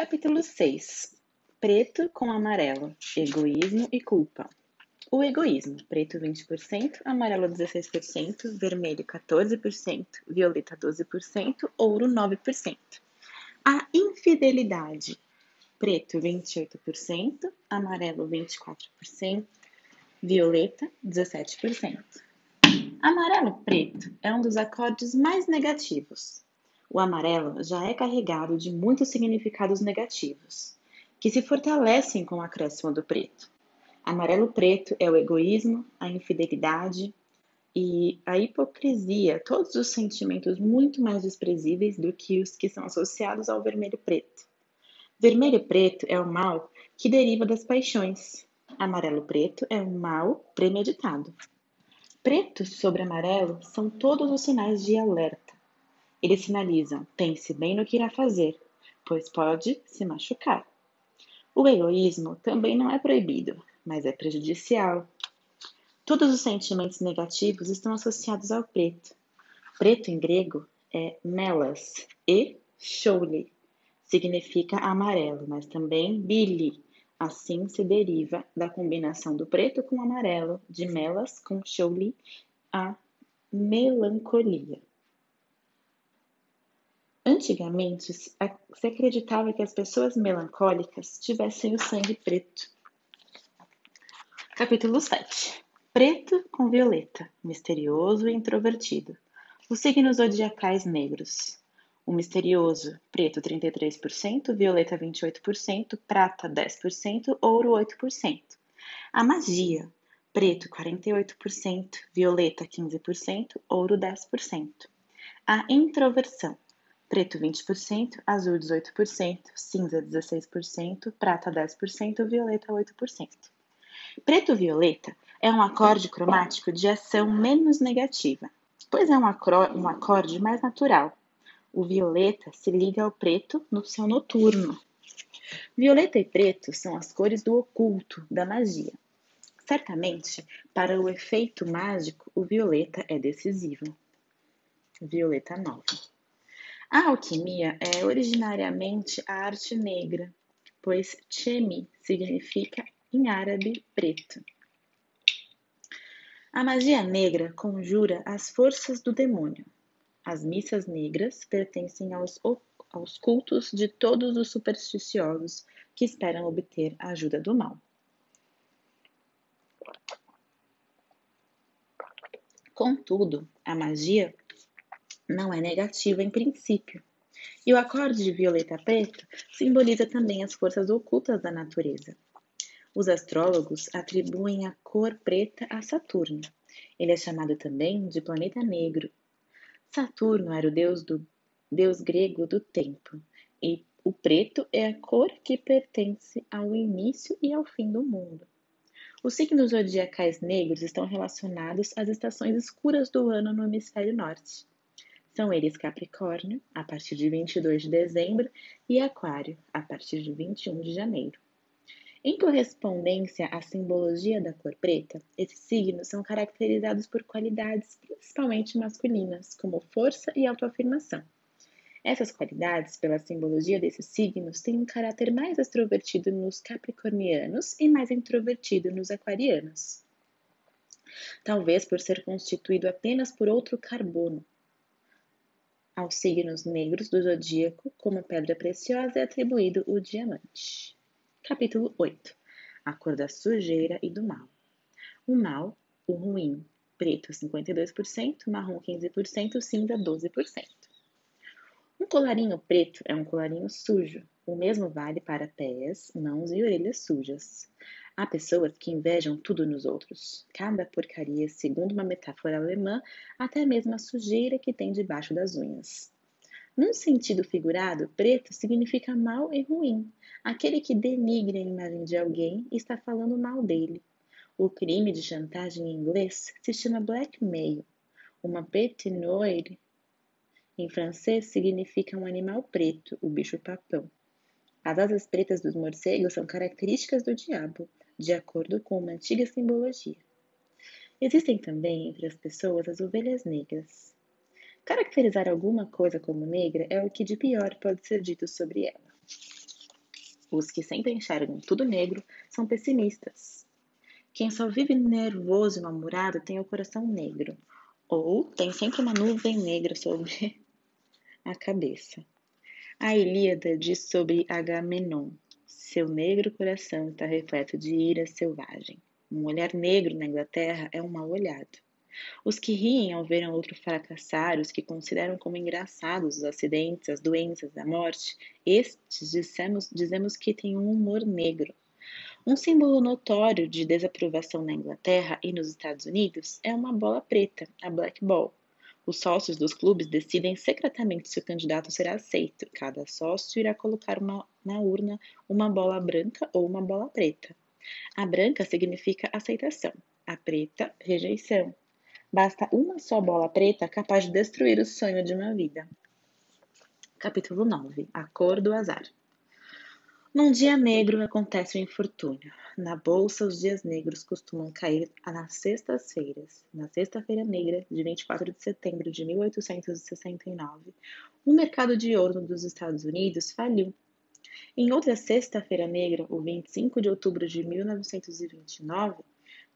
Capítulo 6 Preto com amarelo, egoísmo e culpa. O egoísmo, preto 20%, amarelo 16%, vermelho 14%, violeta 12%, ouro 9%. A infidelidade, preto 28%, amarelo 24%, violeta 17%. Amarelo preto é um dos acordes mais negativos. O amarelo já é carregado de muitos significados negativos, que se fortalecem com o acréscimo do preto. Amarelo preto é o egoísmo, a infidelidade e a hipocrisia, todos os sentimentos muito mais desprezíveis do que os que são associados ao vermelho preto. Vermelho preto é o mal que deriva das paixões. Amarelo preto é o mal premeditado. Preto sobre amarelo são todos os sinais de alerta eles sinalizam: pense bem no que irá fazer, pois pode se machucar. O egoísmo também não é proibido, mas é prejudicial. Todos os sentimentos negativos estão associados ao preto. Preto em grego é melas e choule. Significa amarelo, mas também bili. Assim se deriva da combinação do preto com amarelo, de melas com choule, a melancolia. Antigamente, se acreditava que as pessoas melancólicas tivessem o sangue preto. Capítulo 7 Preto com violeta, misterioso e introvertido. Os signos zodiacais negros. O misterioso, preto 33%, violeta 28%, prata 10%, ouro 8%. A magia, preto 48%, violeta 15%, ouro 10%. A introversão, preto 20%, azul 18%, cinza 16%, prata 10%, violeta 8%. Preto-violeta é um acorde cromático de ação menos negativa, pois é um, um acorde mais natural. O violeta se liga ao preto no seu noturno. Violeta e preto são as cores do oculto, da magia. Certamente, para o efeito mágico, o violeta é decisivo. Violeta 9. A alquimia é originariamente a arte negra, pois chemi significa em árabe preto. A magia negra conjura as forças do demônio. As missas negras pertencem aos, aos cultos de todos os supersticiosos que esperam obter a ajuda do mal. Contudo, a magia não é negativa em princípio. E o acorde de violeta preto simboliza também as forças ocultas da natureza. Os astrólogos atribuem a cor preta a Saturno. Ele é chamado também de planeta negro. Saturno era o deus do deus grego do tempo, e o preto é a cor que pertence ao início e ao fim do mundo. Os signos zodiacais negros estão relacionados às estações escuras do ano no hemisfério norte. São eles Capricórnio, a partir de 22 de dezembro, e Aquário, a partir de 21 de janeiro. Em correspondência à simbologia da cor preta, esses signos são caracterizados por qualidades principalmente masculinas, como força e autoafirmação. Essas qualidades, pela simbologia desses signos, têm um caráter mais extrovertido nos capricornianos e mais introvertido nos aquarianos. Talvez por ser constituído apenas por outro carbono, aos signos negros do zodíaco, como pedra preciosa, é atribuído o diamante. Capítulo 8 A cor da sujeira e do mal. O mal, o ruim, preto 52%, marrom 15%, cinza 12%. Um colarinho preto é um colarinho sujo. O mesmo vale para pés, mãos e orelhas sujas. Há pessoas que invejam tudo nos outros. Cada porcaria, segundo uma metáfora alemã, até mesmo a sujeira que tem debaixo das unhas. Num sentido figurado, preto significa mal e ruim. Aquele que denigre a imagem de alguém está falando mal dele. O crime de chantagem em inglês se chama blackmail. Uma bête noire em francês significa um animal preto, o bicho-papão. As asas pretas dos morcegos são características do diabo de acordo com uma antiga simbologia. Existem também entre as pessoas as ovelhas negras. Caracterizar alguma coisa como negra é o que de pior pode ser dito sobre ela. Os que sempre enxergam tudo negro são pessimistas. Quem só vive nervoso e mal-humorado tem o coração negro, ou tem sempre uma nuvem negra sobre a cabeça. A Ilíada diz sobre Agamenon: seu negro coração está repleto de ira selvagem. Um olhar negro na Inglaterra é um mal olhado. Os que riem ao verem outro fracassar, os que consideram como engraçados os acidentes, as doenças, a morte, estes dissemos, dizemos que têm um humor negro. Um símbolo notório de desaprovação na Inglaterra e nos Estados Unidos é uma bola preta, a Black Ball. Os sócios dos clubes decidem secretamente se o candidato será aceito. Cada sócio irá colocar uma, na urna uma bola branca ou uma bola preta. A branca significa aceitação, a preta, rejeição. Basta uma só bola preta capaz de destruir o sonho de uma vida. Capítulo 9 A Cor do Azar Num dia negro acontece o um infortúnio. Na bolsa, os dias negros costumam cair nas sextas-feiras. Na sexta-feira negra, de 24 de setembro de 1869, o mercado de ouro dos Estados Unidos faliu em outra Sexta-feira Negra, o 25 de outubro de 1929,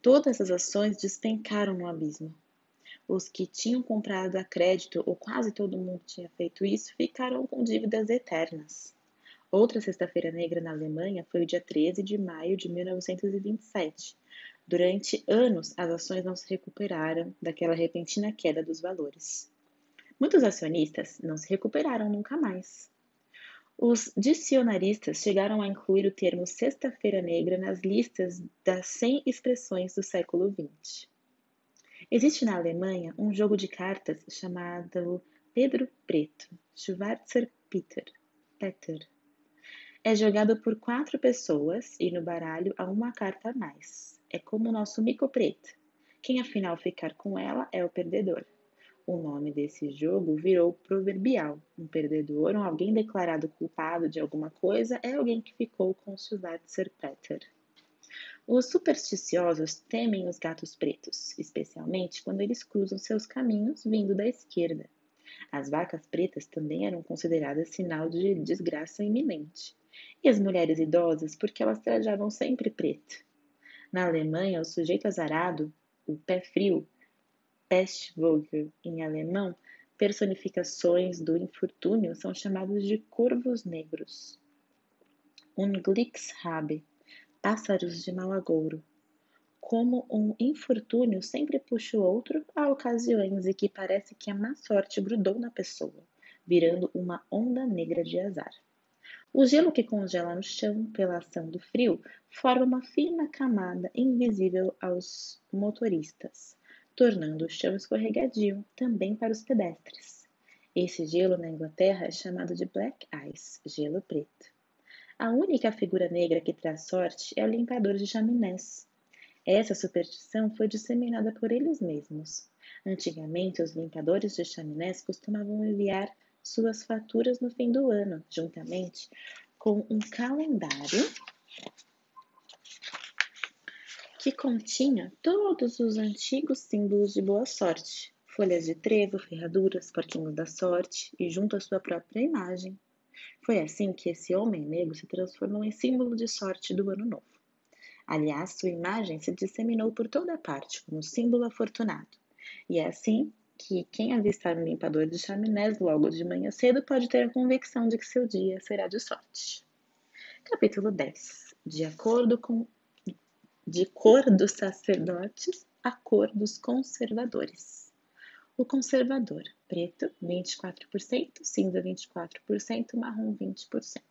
todas as ações despencaram no abismo. Os que tinham comprado a crédito, ou quase todo mundo tinha feito isso, ficaram com dívidas eternas. Outra Sexta-feira Negra na Alemanha foi o dia 13 de maio de 1927. Durante anos, as ações não se recuperaram daquela repentina queda dos valores. Muitos acionistas não se recuperaram nunca mais. Os dicionaristas chegaram a incluir o termo Sexta-feira Negra nas listas das 100 expressões do século XX. Existe na Alemanha um jogo de cartas chamado Pedro Preto, Schwarzer Peter. Peter. É jogado por quatro pessoas e no baralho há uma carta a mais. É como o nosso mico preto. Quem afinal ficar com ela é o perdedor. O nome desse jogo virou proverbial. Um perdedor ou alguém declarado culpado de alguma coisa é alguém que ficou com Schwarzer Peter. Os supersticiosos temem os gatos pretos, especialmente quando eles cruzam seus caminhos vindo da esquerda. As vacas pretas também eram consideradas sinal de desgraça iminente. E as mulheres idosas, porque elas trajavam sempre preto. Na Alemanha, o sujeito azarado, o pé frio, Pestvogel em alemão, personificações do infortúnio são chamados de corvos negros. Unglücksrabe, pássaros de mau agouro. Como um infortúnio sempre puxa o outro, há ocasiões em que parece que a má sorte grudou na pessoa, virando uma onda negra de azar. O gelo que congela no chão pela ação do frio forma uma fina camada invisível aos motoristas tornando o chão escorregadio também para os pedestres. Esse gelo na Inglaterra é chamado de black ice, gelo preto. A única figura negra que traz sorte é o limpador de chaminés. Essa superstição foi disseminada por eles mesmos. Antigamente, os limpadores de chaminés costumavam enviar suas faturas no fim do ano, juntamente com um calendário que continha todos os antigos símbolos de boa sorte, folhas de trevo, ferraduras, porquinhos da sorte e junto à sua própria imagem. Foi assim que esse homem negro se transformou em símbolo de sorte do ano novo. Aliás, sua imagem se disseminou por toda parte como símbolo afortunado. E é assim que quem avistar um limpador de chaminés logo de manhã cedo pode ter a convicção de que seu dia será de sorte. Capítulo 10. De acordo com de cor dos sacerdotes à cor dos conservadores. O conservador, preto 24%, cinza 24%, marrom 20%.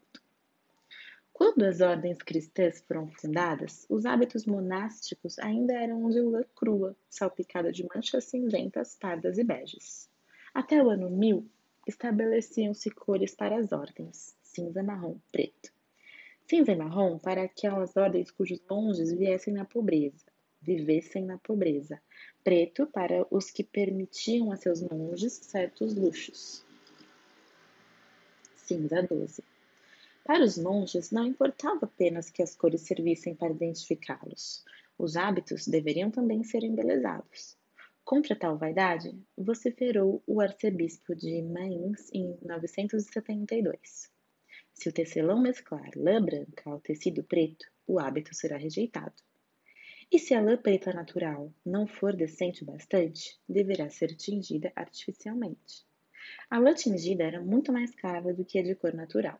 Quando as ordens cristãs foram fundadas, os hábitos monásticos ainda eram de lã crua, salpicada de manchas cinzentas, pardas e beges. Até o ano 1000, estabeleciam-se cores para as ordens: cinza, marrom, preto cinza e marrom para aquelas ordens cujos monges viessem na pobreza, vivessem na pobreza, preto para os que permitiam a seus monges certos luxos. Cinza 12. Para os monges, não importava apenas que as cores servissem para identificá-los. Os hábitos deveriam também ser embelezados. Contra tal vaidade, vociferou o arcebispo de Mainz em 972. Se o tecelão mesclar lã branca ao tecido preto, o hábito será rejeitado. E se a lã preta natural não for decente o bastante, deverá ser tingida artificialmente. A lã tingida era muito mais cara do que a de cor natural.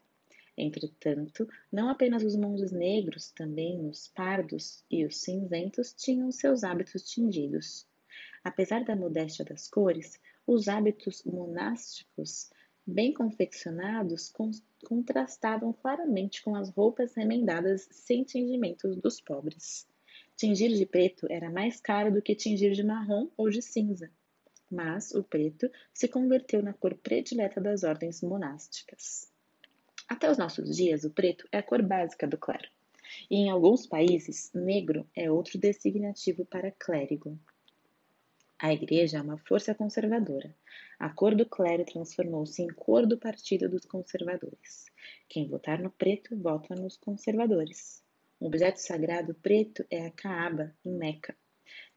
Entretanto, não apenas os mundos negros, também os pardos e os cinzentos tinham seus hábitos tingidos. Apesar da modéstia das cores, os hábitos monásticos bem confeccionados contrastavam claramente com as roupas remendadas sem tingimentos dos pobres. Tingir de preto era mais caro do que tingir de marrom ou de cinza, mas o preto se converteu na cor predileta das ordens monásticas. Até os nossos dias, o preto é a cor básica do clero, e em alguns países, negro é outro designativo para clérigo. A Igreja é uma força conservadora. A cor do clero transformou-se em cor do Partido dos Conservadores. Quem votar no preto, vota nos conservadores. Um objeto sagrado preto é a Kaaba, em Meca.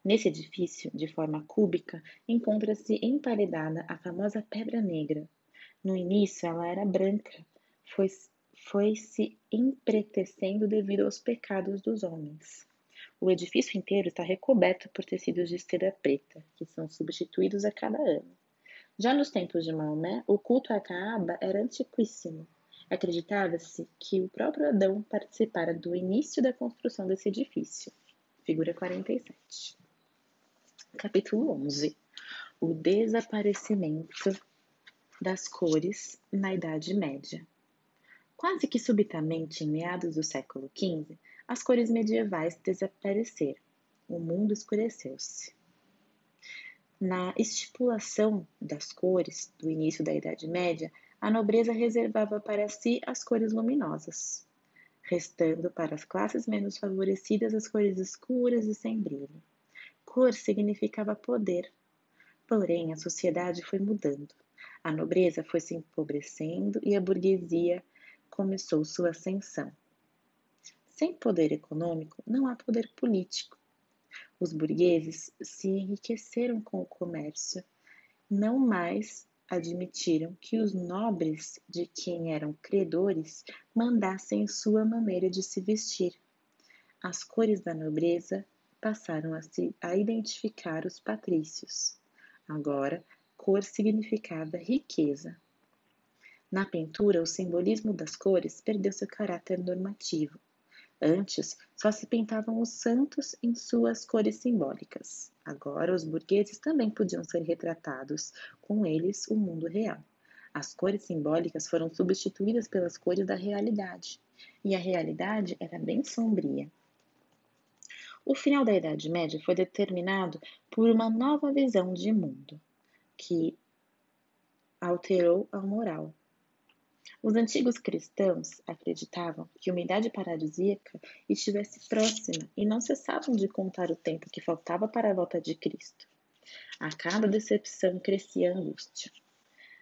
Nesse edifício, de forma cúbica, encontra-se emparedada a famosa Pedra Negra. No início, ela era branca, foi, foi se empretecendo devido aos pecados dos homens. O edifício inteiro está recoberto por tecidos de seda preta, que são substituídos a cada ano. Já nos tempos de Maomé, o culto à Kaaba era antiquíssimo. Acreditava-se que o próprio Adão participara do início da construção desse edifício. Figura 47. Capítulo 11. O desaparecimento das cores na Idade Média. Quase que subitamente, em meados do século XV, as cores medievais desapareceram. O mundo escureceu-se. Na estipulação das cores do início da Idade Média, a nobreza reservava para si as cores luminosas, restando para as classes menos favorecidas as cores escuras e sem brilho. Cor significava poder. Porém, a sociedade foi mudando. A nobreza foi se empobrecendo e a burguesia começou sua ascensão. Sem poder econômico, não há poder político. Os burgueses se enriqueceram com o comércio, não mais admitiram que os nobres, de quem eram credores, mandassem sua maneira de se vestir. As cores da nobreza passaram a, se, a identificar os patrícios. Agora, cor significava riqueza. Na pintura, o simbolismo das cores perdeu seu caráter normativo. Antes, só se pintavam os santos em suas cores simbólicas. Agora, os burgueses também podiam ser retratados, com eles o mundo real. As cores simbólicas foram substituídas pelas cores da realidade, e a realidade era bem sombria. O final da Idade Média foi determinado por uma nova visão de mundo, que alterou a moral, os antigos cristãos acreditavam que uma idade paradisíaca estivesse próxima e não cessavam de contar o tempo que faltava para a volta de Cristo. A cada decepção crescia a angústia.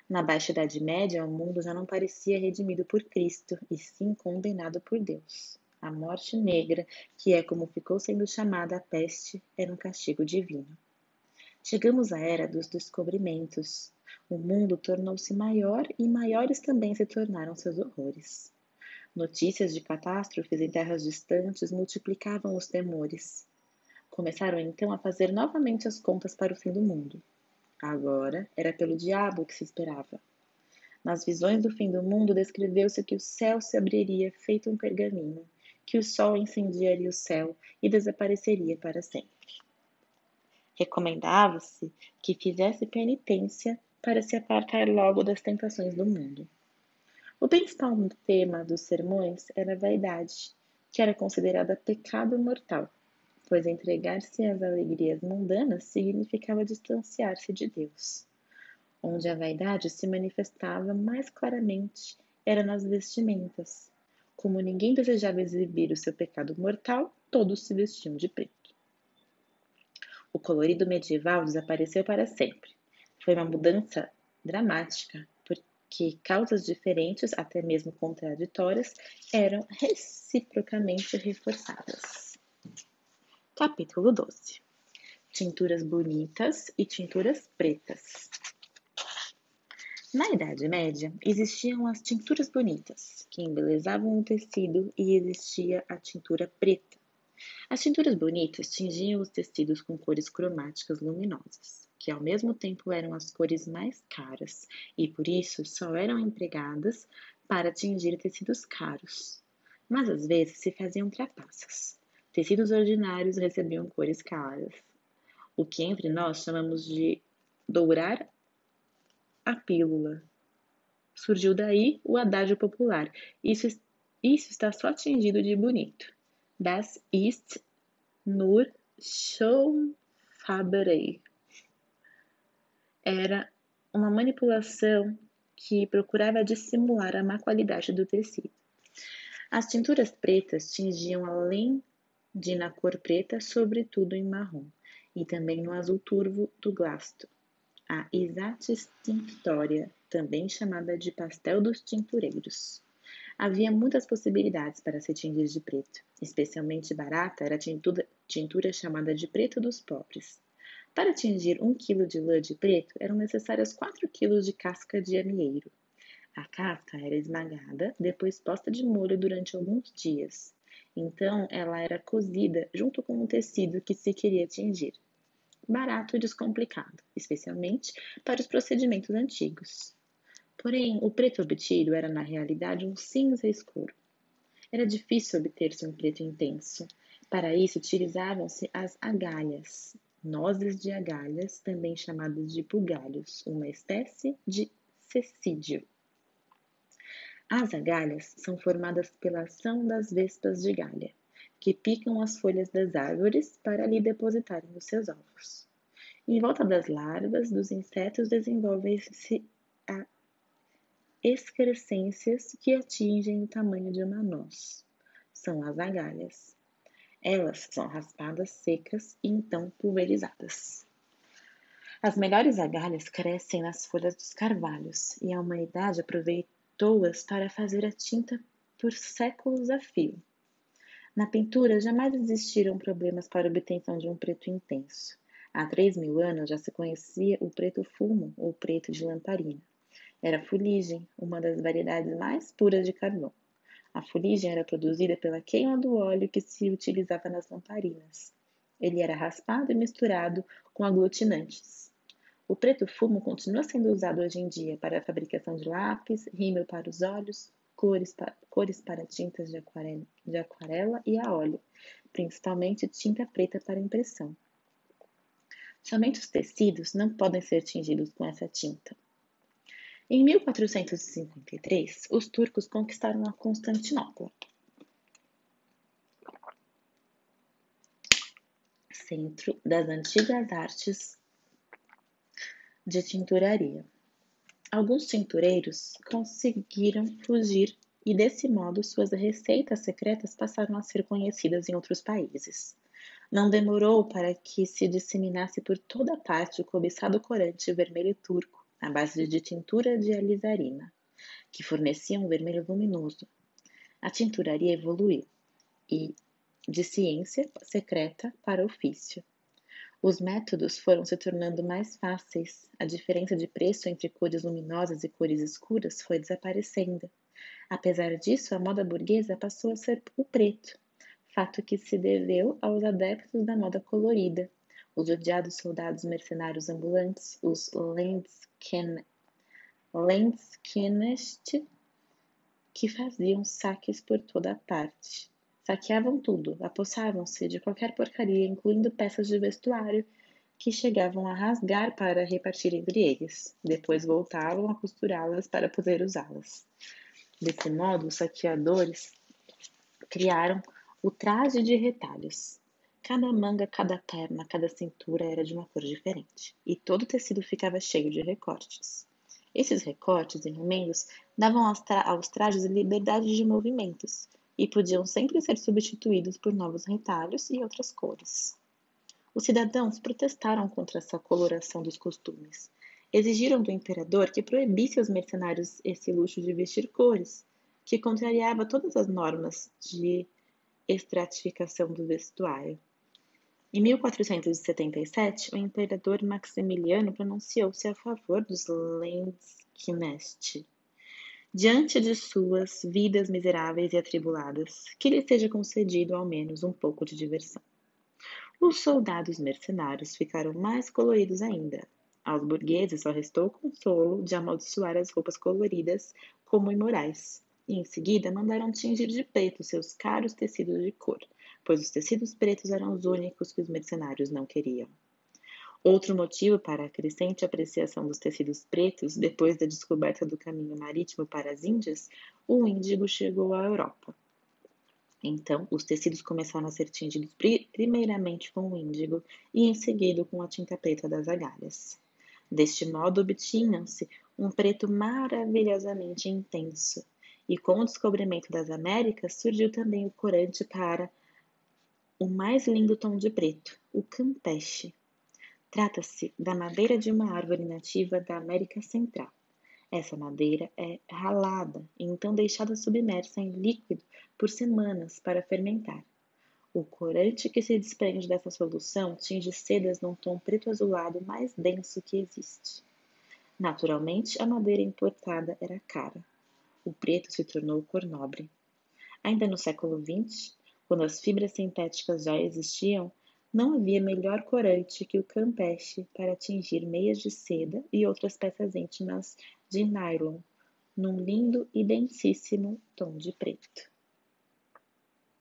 Na Baixa Idade Média, o mundo já não parecia redimido por Cristo, e sim condenado por Deus. A morte negra, que é como ficou sendo chamada a peste, era um castigo divino. Chegamos à era dos descobrimentos, o mundo tornou-se maior e maiores também se tornaram seus horrores. Notícias de catástrofes em terras distantes multiplicavam os temores. Começaram então a fazer novamente as contas para o fim do mundo. Agora era pelo diabo que se esperava. Nas visões do fim do mundo, descreveu-se que o céu se abriria feito um pergaminho, que o sol incendiaria o céu e desapareceria para sempre. Recomendava-se que fizesse penitência para se apartar logo das tentações do mundo. O principal tema dos sermões era a vaidade, que era considerada pecado mortal, pois entregar-se às alegrias mundanas significava distanciar-se de Deus. Onde a vaidade se manifestava mais claramente era nas vestimentas. Como ninguém desejava exibir o seu pecado mortal, todos se vestiam de preto. O colorido medieval desapareceu para sempre. Foi uma mudança dramática, porque causas diferentes, até mesmo contraditórias, eram reciprocamente reforçadas. Capítulo 12 Tinturas bonitas e tinturas pretas. Na Idade Média, existiam as tinturas bonitas, que embelezavam o tecido, e existia a tintura preta. As tinturas bonitas tingiam os tecidos com cores cromáticas luminosas, que ao mesmo tempo eram as cores mais caras e por isso só eram empregadas para tingir tecidos caros. Mas às vezes se faziam trapaças. Tecidos ordinários recebiam cores caras, o que entre nós chamamos de dourar a pílula. Surgiu daí o adágio popular. Isso, isso está só tingido de bonito. Das ist nur schon Faberei. Era uma manipulação que procurava dissimular a má qualidade do tecido. As tinturas pretas tingiam além de na cor preta, sobretudo em marrom, e também no azul turvo do glasto. A Isatis tinctoria, também chamada de pastel dos tintureiros. Havia muitas possibilidades para se tingir de preto. Especialmente barata era a tintura, tintura chamada de preto dos pobres. Para tingir um quilo de lã de preto, eram necessários 4 quilos de casca de amieiro. A casca era esmagada, depois posta de molho durante alguns dias. Então, ela era cozida junto com o tecido que se queria tingir. Barato e descomplicado, especialmente para os procedimentos antigos. Porém, o preto obtido era na realidade um cinza escuro. Era difícil obter-se um preto intenso. Para isso, utilizavam-se as agalhas, nozes de agalhas, também chamadas de bugalhos, uma espécie de cecídio. As agalhas são formadas pela ação das vespas de galha, que picam as folhas das árvores para ali depositarem os seus ovos. Em volta das larvas dos insetos desenvolvem-se excrescências que atingem o tamanho de uma noz. São as agalhas. Elas são raspadas secas e então pulverizadas. As melhores agalhas crescem nas folhas dos carvalhos e a humanidade aproveita pessoas para fazer a tinta por séculos a fio. Na pintura jamais existiram problemas para a obtenção de um preto intenso. Há três mil anos já se conhecia o preto fumo ou preto de lamparina. Era fuligem, uma das variedades mais puras de carvão. A fuligem era produzida pela queima do óleo que se utilizava nas lamparinas. Ele era raspado e misturado com aglutinantes. O preto fumo continua sendo usado hoje em dia para a fabricação de lápis, rímel para os olhos, cores, pa cores para tintas de aquarela, de aquarela e a óleo, principalmente tinta preta para impressão. Somente os tecidos não podem ser tingidos com essa tinta. Em 1453, os turcos conquistaram a Constantinopla. Centro das antigas artes de tinturaria. Alguns tintureiros conseguiram fugir e, desse modo, suas receitas secretas passaram a ser conhecidas em outros países. Não demorou para que se disseminasse por toda parte o cobiçado corante vermelho turco, à base de tintura de alizarina, que fornecia um vermelho luminoso. A tinturaria evoluiu e de ciência secreta para ofício. Os métodos foram se tornando mais fáceis, a diferença de preço entre cores luminosas e cores escuras foi desaparecendo. Apesar disso, a moda burguesa passou a ser o preto, fato que se deveu aos adeptos da moda colorida, os odiados soldados mercenários ambulantes, os Lenzknecht, que faziam saques por toda parte. Saqueavam tudo, apossavam-se de qualquer porcaria, incluindo peças de vestuário que chegavam a rasgar para repartir entre eles. Depois voltavam a costurá-las para poder usá-las. Desse modo, os saqueadores criaram o traje de retalhos. Cada manga, cada perna, cada cintura era de uma cor diferente, e todo o tecido ficava cheio de recortes. Esses recortes e remendos davam aos, tra aos trajes liberdade de movimentos, e podiam sempre ser substituídos por novos retalhos e outras cores. Os cidadãos protestaram contra essa coloração dos costumes. Exigiram do imperador que proibisse aos mercenários esse luxo de vestir cores, que contrariava todas as normas de estratificação do vestuário. Em 1477, o imperador Maximiliano pronunciou-se a favor dos neste. Diante de suas vidas miseráveis e atribuladas, que lhe seja concedido ao menos um pouco de diversão. Os soldados mercenários ficaram mais coloridos ainda. Aos burgueses só restou o consolo de amaldiçoar as roupas coloridas como imorais, e em seguida mandaram tingir de preto seus caros tecidos de cor, pois os tecidos pretos eram os únicos que os mercenários não queriam. Outro motivo para a crescente apreciação dos tecidos pretos, depois da descoberta do caminho marítimo para as Índias, o índigo chegou à Europa. Então, os tecidos começaram a ser tingidos primeiramente com o índigo e em seguida com a tinta preta das agalhas. Deste modo, obtinham-se um preto maravilhosamente intenso, e com o descobrimento das Américas surgiu também o corante para o mais lindo tom de preto, o campeche. Trata-se da madeira de uma árvore nativa da América Central. Essa madeira é ralada e então deixada submersa em líquido por semanas para fermentar. O corante que se desprende dessa solução tinge sedas num tom preto azulado mais denso que existe. Naturalmente, a madeira importada era cara. O preto se tornou cor nobre. Ainda no século XX, quando as fibras sintéticas já existiam, não havia melhor corante que o campeche para tingir meias de seda e outras peças íntimas de nylon, num lindo e densíssimo tom de preto.